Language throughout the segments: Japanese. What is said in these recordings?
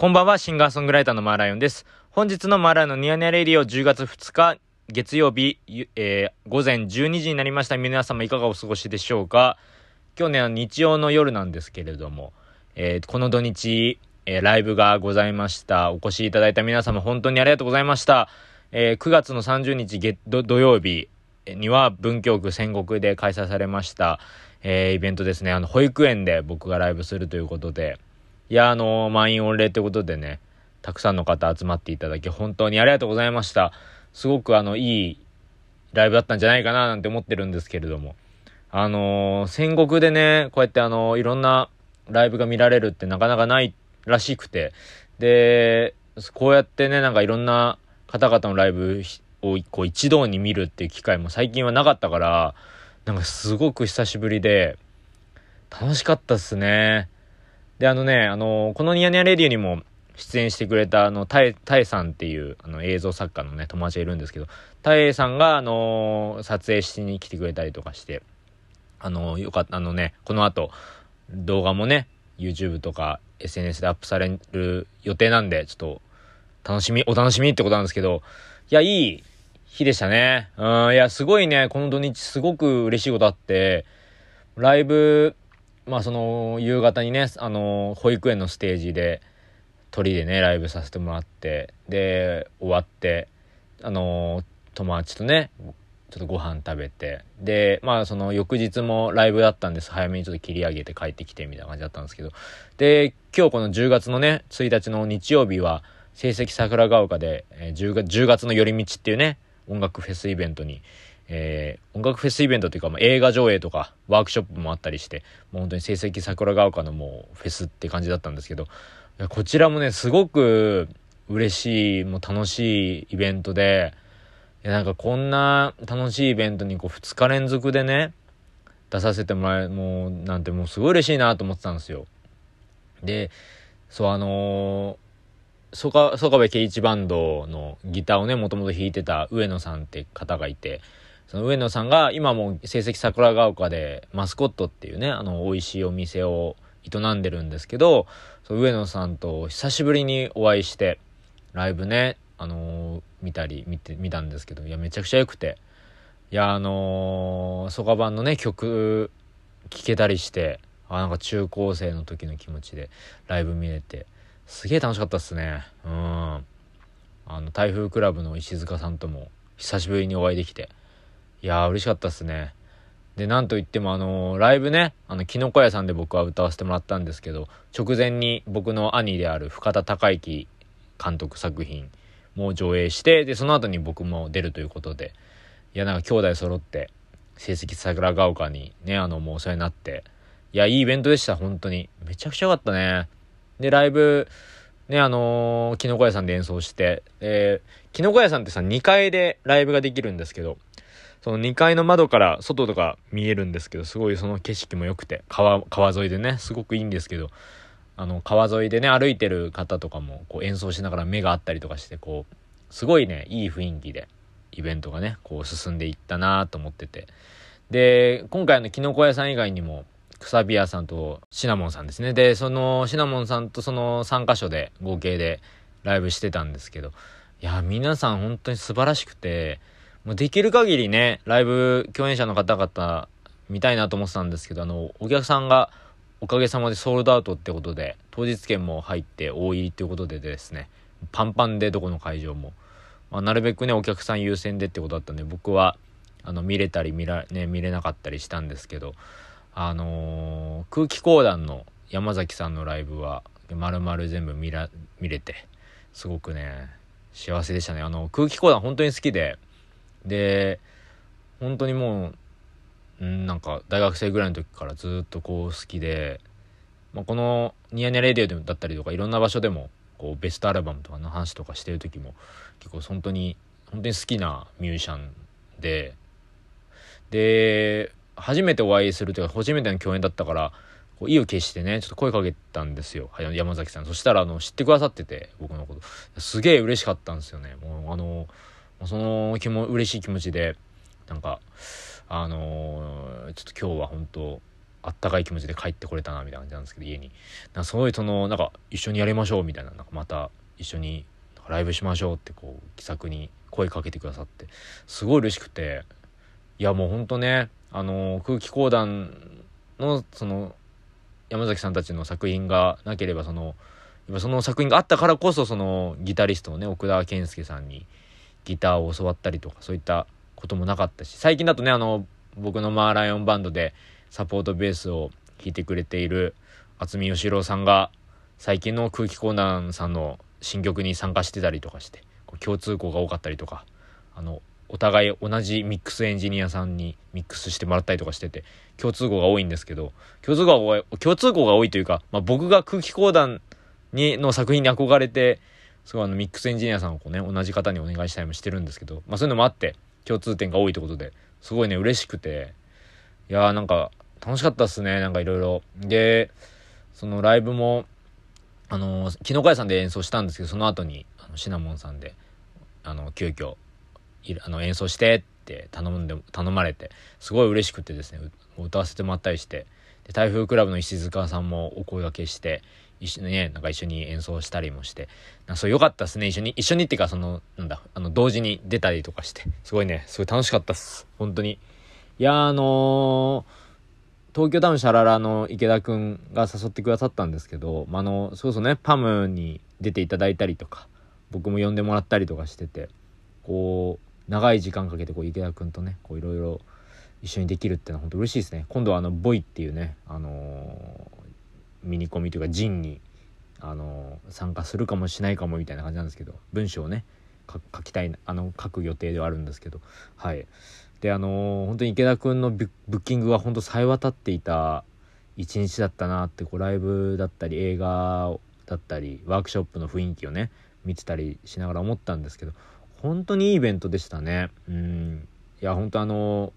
こんばんは、シンガーソングライターのマーライオンです。本日のマーライオンのニヤニヤレディオ10月2日、月曜日、えー、午前12時になりました。皆様いかがお過ごしでしょうか？今日ね、日曜の夜なんですけれども、えー、この土日、えー、ライブがございました。お越しいただいた皆様本当にありがとうございました。え、9月の30日月土曜日には文京区戦国で開催されました、え、イベントですね。あの、保育園で僕がライブするということで、いや、あの、満員御礼ということでね、たくさんの方集まっていただき、本当にありがとうございました。すごくあの、いいライブだったんじゃないかななんて思ってるんですけれども。あのー、戦国でね、こうやってあのー、いろんなライブが見られるってなかなかないらしくて。で、こうやってね、なんかいろんな方々のライブをこう一堂に見るっていう機会も最近はなかったから、なんかすごく久しぶりで、楽しかったっすね。で、あのね、あの、このニヤニヤレディオにも出演してくれた、あの、タエ、タエさんっていう、あの、映像作家のね、友達がいるんですけど、タエさんが、あの、撮影しに来てくれたりとかして、あの、よかった、あのね、この後、動画もね、YouTube とか SNS でアップされる予定なんで、ちょっと、楽しみ、お楽しみってことなんですけど、いや、いい日でしたね。うん、いや、すごいね、この土日すごく嬉しいことあって、ライブ、まあその夕方にね、あの、保育園のステージで、鳥でね、ライブさせてもらって、で、終わって、あの、友達とね、ちょっとご飯食べて、で、まあその翌日もライブだったんです。早めにちょっと切り上げて帰ってきてみたいな感じだったんですけど、で、今日この10月のね、1日の日曜日は、成績桜ヶ丘で、えー、10, 月10月の寄り道っていうね、音楽フェスイベントにえー、音楽フェスイベントというか、まあ、映画上映とかワークショップもあったりしてもう本当に成績桜ヶ丘のもうフェスって感じだったんですけどこちらもねすごく嬉しいもう楽しいイベントでいやなんかこんな楽しいイベントにこう2日連続でね出させてもらえもうなんてもうすごい嬉しいなと思ってたんですよ。でそうあのー、曽我部圭一バンドのギターをねもともと弾いてた上野さんって方がいてその上野さんが今も成績桜ヶ丘でマスコットっていうね、あの、美味しいお店を営んでるんですけど、その上野さんと久しぶりにお会いして、ライブね、あのー、見たり、見て、見たんですけど、いや、めちゃくちゃ良くて、いや、あのー、ソカ版のね、曲、聴けたりして、あ、なんか中高生の時の気持ちでライブ見れて、すげえ楽しかったっすね。うん。あの、台風クラブの石塚さんとも久しぶりにお会いできて、いやー嬉しかったっすね。で、なんといってもあのー、ライブね、あの、キノコ屋さんで僕は歌わせてもらったんですけど、直前に僕の兄である深田孝之監督作品も上映して、で、その後に僕も出るということで、いや、なんか兄弟揃って、成績桜ヶ丘にね、あの、もうお世話になって、いや、いいイベントでした、本当に。めちゃくちゃ良かったね。で、ライブ、ね、あのー、キノコ屋さんで演奏して、えー、キノコ屋さんってさ、2階でライブができるんですけど、その2階の窓から外とか見えるんですけど、すごいその景色も良くて、川、川沿いでね、すごくいいんですけど、あの、川沿いでね、歩いてる方とかも、こう演奏しながら目があったりとかして、こう、すごいね、いい雰囲気で、イベントがね、こう進んでいったなと思ってて。で、今回のキノコ屋さん以外にも、くさび屋さんとシナモンさんですね。で、そのシナモンさんとその3箇所で合計でライブしてたんですけど、いや、皆さん本当に素晴らしくて、もうできる限りね、ライブ共演者の方々見たいなと思ってたんですけど、あの、お客さんがおかげさまでソールドアウトってことで、当日券も入って大入りっていうことでですね、パンパンでどこの会場も。まあ、なるべくね、お客さん優先でってことだったんで、僕は、あの、見れたり見ら、ね、見れなかったりしたんですけど、あのー、空気講談の山崎さんのライブは、まるまる全部見ら、見れて、すごくね、幸せでしたね。あの、空気講談本当に好きで、で本当にもう、ん、なんか大学生ぐらいの時からずっとこう好きで、まあ、この「ニヤニヤレディオ」だったりとかいろんな場所でもこうベストアルバムとかの話とかしてる時も結構本当に本当に好きなミュージシャンでで初めてお会いするというか初めての共演だったからこう意を決してねちょっと声かけたんですよ山崎さん。そしたらあの知ってくださってて僕のこと。すげえ嬉しかったんですよね。もうあのその気も嬉しい気持ちでなんかあのー、ちょっと今日は本当あったかい気持ちで帰ってこれたなみたいな感じなんですけど家に。なんかすごいそのなんか一緒にやりましょうみたいななんかまた一緒にライブしましょうってこう気さくに声かけてくださって。すごい嬉しくて。いやもうほんとねあの空気講談のその山崎さんたちの作品がなければそのやっぱその作品があったからこそそのギタリストのね奥田健介さんにギターを教わったりとかそういったこともなかったし最近だとねあの僕のマーライオンバンドでサポートベースを弾いてくれている渥美義郎さんが最近の空気講談さんの新曲に参加してたりとかして共通項が多かったりとかあのお互い同じミックスエンジニアさんにミックスしてもらったりとかしてて共通項が多いんですけど共通項が共通項が多いというか、まあ、僕が空気講談にの作品に憧れてすごいあのミックスエンジニアさんをこうね同じ方にお願いしたりもしてるんですけど、まあ、そういうのもあって共通点が多いということですごいね嬉しくていやーなんか楽しかったっすねなんかいろいろ。でそのライブもあの木の会さんで演奏したんですけどその後にあのシナモンさんであの急遽あの演奏してって頼んで頼まれてすごい嬉しくてですね歌わせてもらったりしてで台風クラブの石塚さんもお声がけして一緒にねなんか一緒に演奏したりもして。なそう良かったっすね。一緒に一緒にっていうかそのなんだあの同時に出たりとかして。すごいね。すごい楽しかったっす。本当に。いやあのー東京タウンシャララの池田くんが誘ってくださったんですけど、まあ、の、そろそろね、パムに出ていただいたりとか、僕も呼んでもらったりとかしてて、こう、長い時間かけてこう池田くんとね、こういろいろ一緒にできるってのは本当嬉しいですね。今度はあの、ボイっていうね、あのー、ミニコミというか、ジンに、あの、参加するかもしないかもみたいな感じなんですけど、文章をね、書きたい、あの、書く予定ではあるんですけど、はい。であのー、本当に池田君のブッキングは本当さえ渡っていた一日だったなってこうライブだったり映画だったりワークショップの雰囲気をね見てたりしながら思ったんですけど本当にいいイベントでしたねうんいや本当あの、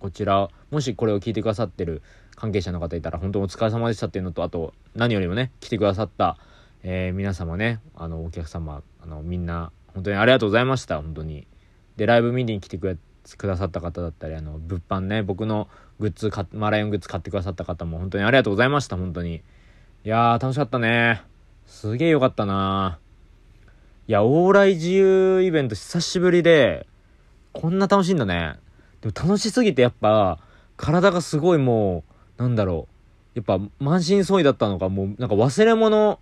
こちらもしこれを聞いてくださってる関係者の方いたら本当お疲れ様でしたっていうのとあと何よりもね来てくださった、えー、皆様ねあのお客様あのみんな本当にありがとうございました本当に。でライブ見に来てくださった方だったりあの物販ね僕のグッズマライオングッズ買ってくださった方も本当にありがとうございました本当に。いやー楽しかったね。すげえよかったな。いや往来自由イベント久しぶりでこんな楽しいんだね。でも楽しすぎてやっぱ体がすごいもうなんだろうやっぱ満身創痍だったのかもうなんか忘れ物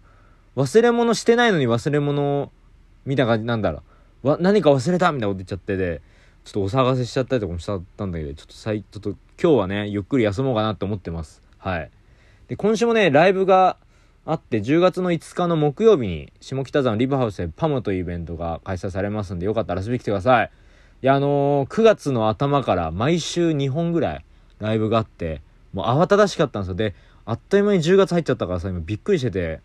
忘れ物してないのに忘れ物みたいな感じなんだろうわ何か忘れたみたいなこと言っちゃってでちょっとお騒がせしちゃったりとかもしちゃったんだけど、ちょっと最、ちょっと今日はね、ゆっくり休もうかなと思ってます。はい。で、今週もね、ライブがあって、10月の5日の木曜日に、下北沢のリブハウスでパムというイベントが開催されますんで、よかったら遊びに来てください。いや、あのー、9月の頭から毎週2本ぐらいライブがあって、もう慌ただしかったんですよ。で、あっという間に10月入っちゃったからさ、今びっくりしてて、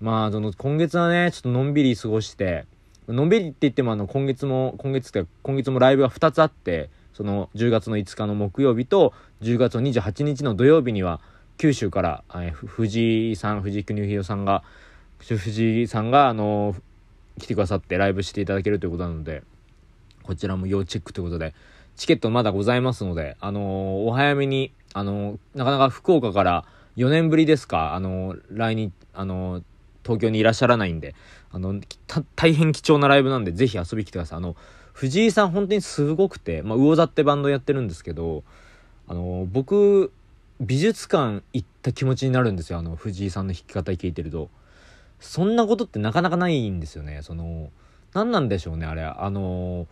まあ、その、今月はね、ちょっとのんびり過ごして、のんびりって言ってもあの今月も今月って今月もライブが2つあってその10月の5日の木曜日と10月の28日の土曜日には九州から、え藤井さん藤井邦弘さんが藤井さんがあの来てくださってライブしていただけるということなのでこちらも要チェックということでチケットまだございますのであのお早めにあのなかなか福岡から4年ぶりですか？あの来日あの東京にいらっしゃらないんで、あの、大変貴重なライブなんで、ぜひ遊びに来てください。あの、藤井さん本当にすごくて、まあ、魚座ってバンドやってるんですけど、あの、僕、美術館行った気持ちになるんですよ。あの、藤井さんの弾き方聞いてると。そんなことってなかなかないんですよね。その、何なんでしょうね、あれ。あの、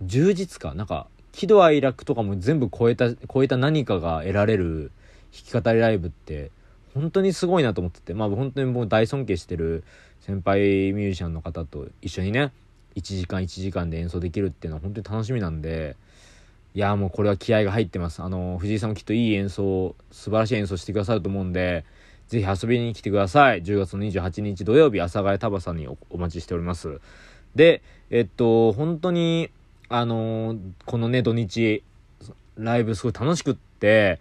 充実感。なんか、喜怒哀楽とかも全部超えた、超えた何かが得られる弾き語りライブって、本当にすごいなと思ってて。まあ本当にもう大尊敬してる先輩ミュージシャンの方と一緒にね1時間1時間で演奏できるっていうのは本当に楽しみなんで。いやもうこれは気合が入ってます。あの藤井さんもきっといい演奏素晴らしい演奏してくださると思うんでぜひ遊びに来てください。10月の28日土曜日阿佐ヶ谷田バさんにお待ちしております。でえっと本当にあのこのね土日ライブすごい楽しくって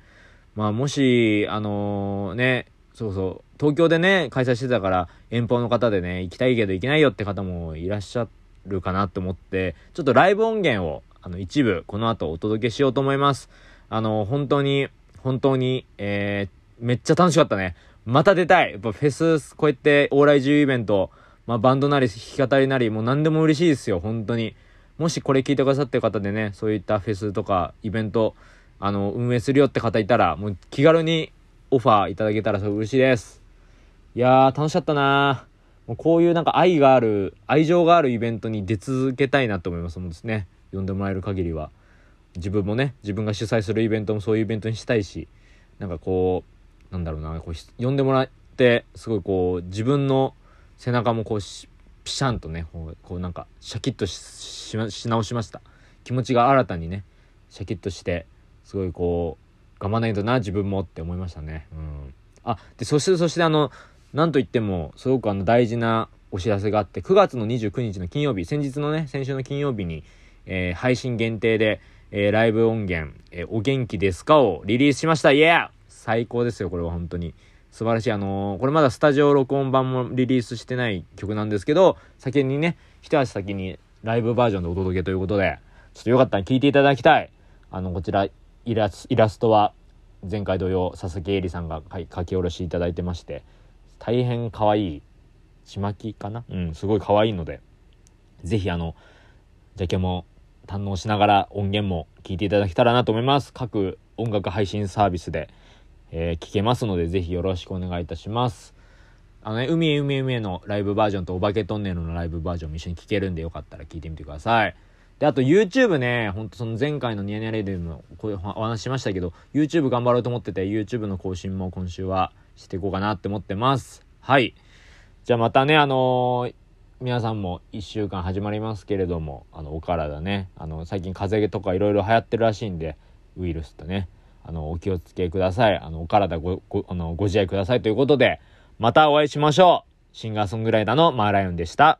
まあもし、あのー、ね、そうそう、東京でね、開催してたから、遠方の方でね、行きたいけど行けないよって方もいらっしゃるかなと思って、ちょっとライブ音源を、あの、一部、この後お届けしようと思います。あの、本当に、本当に、えー、めっちゃ楽しかったね。また出たい。やっぱフェス、こうやって往来自由イベント、まあバンドなり弾き語りなり、もう何でも嬉しいですよ、本当に。もしこれ聞いてくださってる方でね、そういったフェスとかイベント、あの、運営するよって方いたら、もう気軽にオファーいただけたら嬉しいです。いやー、楽しかったなもうこういうなんか愛がある、愛情があるイベントに出続けたいなと思いますもんですね。呼んでもらえる限りは。自分もね、自分が主催するイベントもそういうイベントにしたいし、なんかこう、なんだろうな、こう呼んでもらって、すごいこう、自分の背中もこうしピシャンとね、こうなんかシャキッとし直しました。気持ちが新たにね、シャキッとして、すごいこう、頑張らないとな、自分もって思いましたね。うん。あ、で、そして、そしてあの、なんといっても、すごくあの大事なお知らせがあって、9月の29日の金曜日、先日のね、先週の金曜日に、えー、配信限定で、えー、ライブ音源、えー、お元気ですかをリリースしました。イエー最高ですよ、これは本当に。素晴らしい。あのー、これまだスタジオ録音版もリリースしてない曲なんですけど、先にね、一足先にライブバージョンでお届けということで、ちょっとよかったら聴いていただきたい。あの、こちら、イラスイラストは、前回同様、佐々木絵里さんが書き下ろしいただいてまして、大変可愛い、ちまきかな？うん、すごい可愛いので、ぜひあの、ジャケも堪能しながら音源も聴いていただけたらなと思います。各音楽配信サービスで、えー、聞けますので、ぜひよろしくお願いいたします。あのね、海へ海へ海へのライブバージョンとお化けトンネルのライブバージョンも一緒に聴けるんでよかったら聞いてみてください。で、あと YouTube ね、ほんとその前回のニヤニヤレディもこういうお話しましたけど、YouTube 頑張ろうと思ってて、YouTube の更新も今週はしていこうかなって思ってます。はい。じゃあまたね、あのー皆さんも1週間始まりますけれどもあのお体ねあの最近風邪とかいろいろ流行ってるらしいんでウイルスとねあのお気をつけくださいあのお体ごごあのご自愛くださいということでまたお会いしましょうシンガーソングライターのマーライオンでした。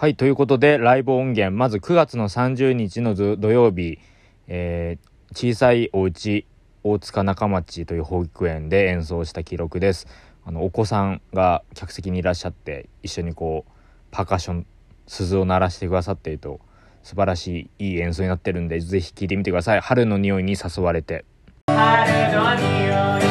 はい、ということで、ライブ音源、まず9月の30日の土曜日、えー、小さいお家大塚中町という保育園で演奏した記録です。あの、お子さんが客席にいらっしゃって、一緒にこう、パーカッション、鈴を鳴らしてくださっていると、素晴らしいいい演奏になってるんで、ぜひ聴いてみてください。春の匂いに誘われて。春の匂い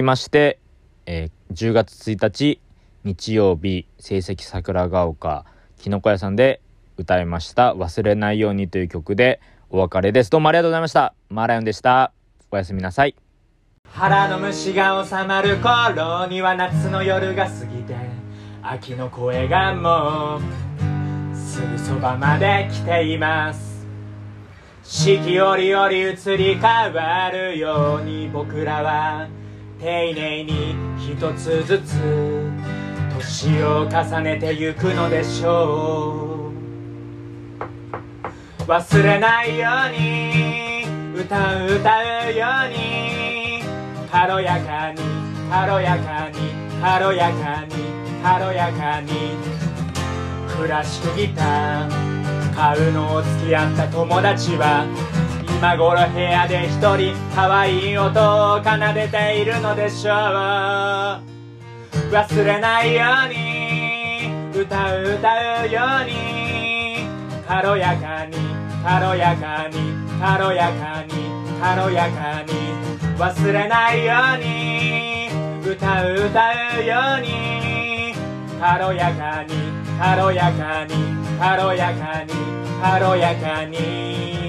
きまして、えー、10月1日日曜日成績桜ヶ丘きのこ屋さんで歌いました「忘れないように」という曲でお別れです。どうもありがとうございました。マーライオンでした。おやすみなさい。腹の虫が収まる頃には夏の夜が過ぎて秋の声がもうすぐそばまで来ています。四季折々移り変わるように僕らは丁寧に一つずつ年を重ねてゆくのでしょう。忘れないように歌う歌うように軽やかに軽やかに軽やかに軽やかにクラシックギター買うのを付き合った友達は今頃部屋で一人可愛い音を奏でているのでしょう。忘れないように歌う歌うように軽やかに軽やかに軽やかに軽やかに忘れないように歌う歌うように軽やかに軽やかに軽やかに軽やかに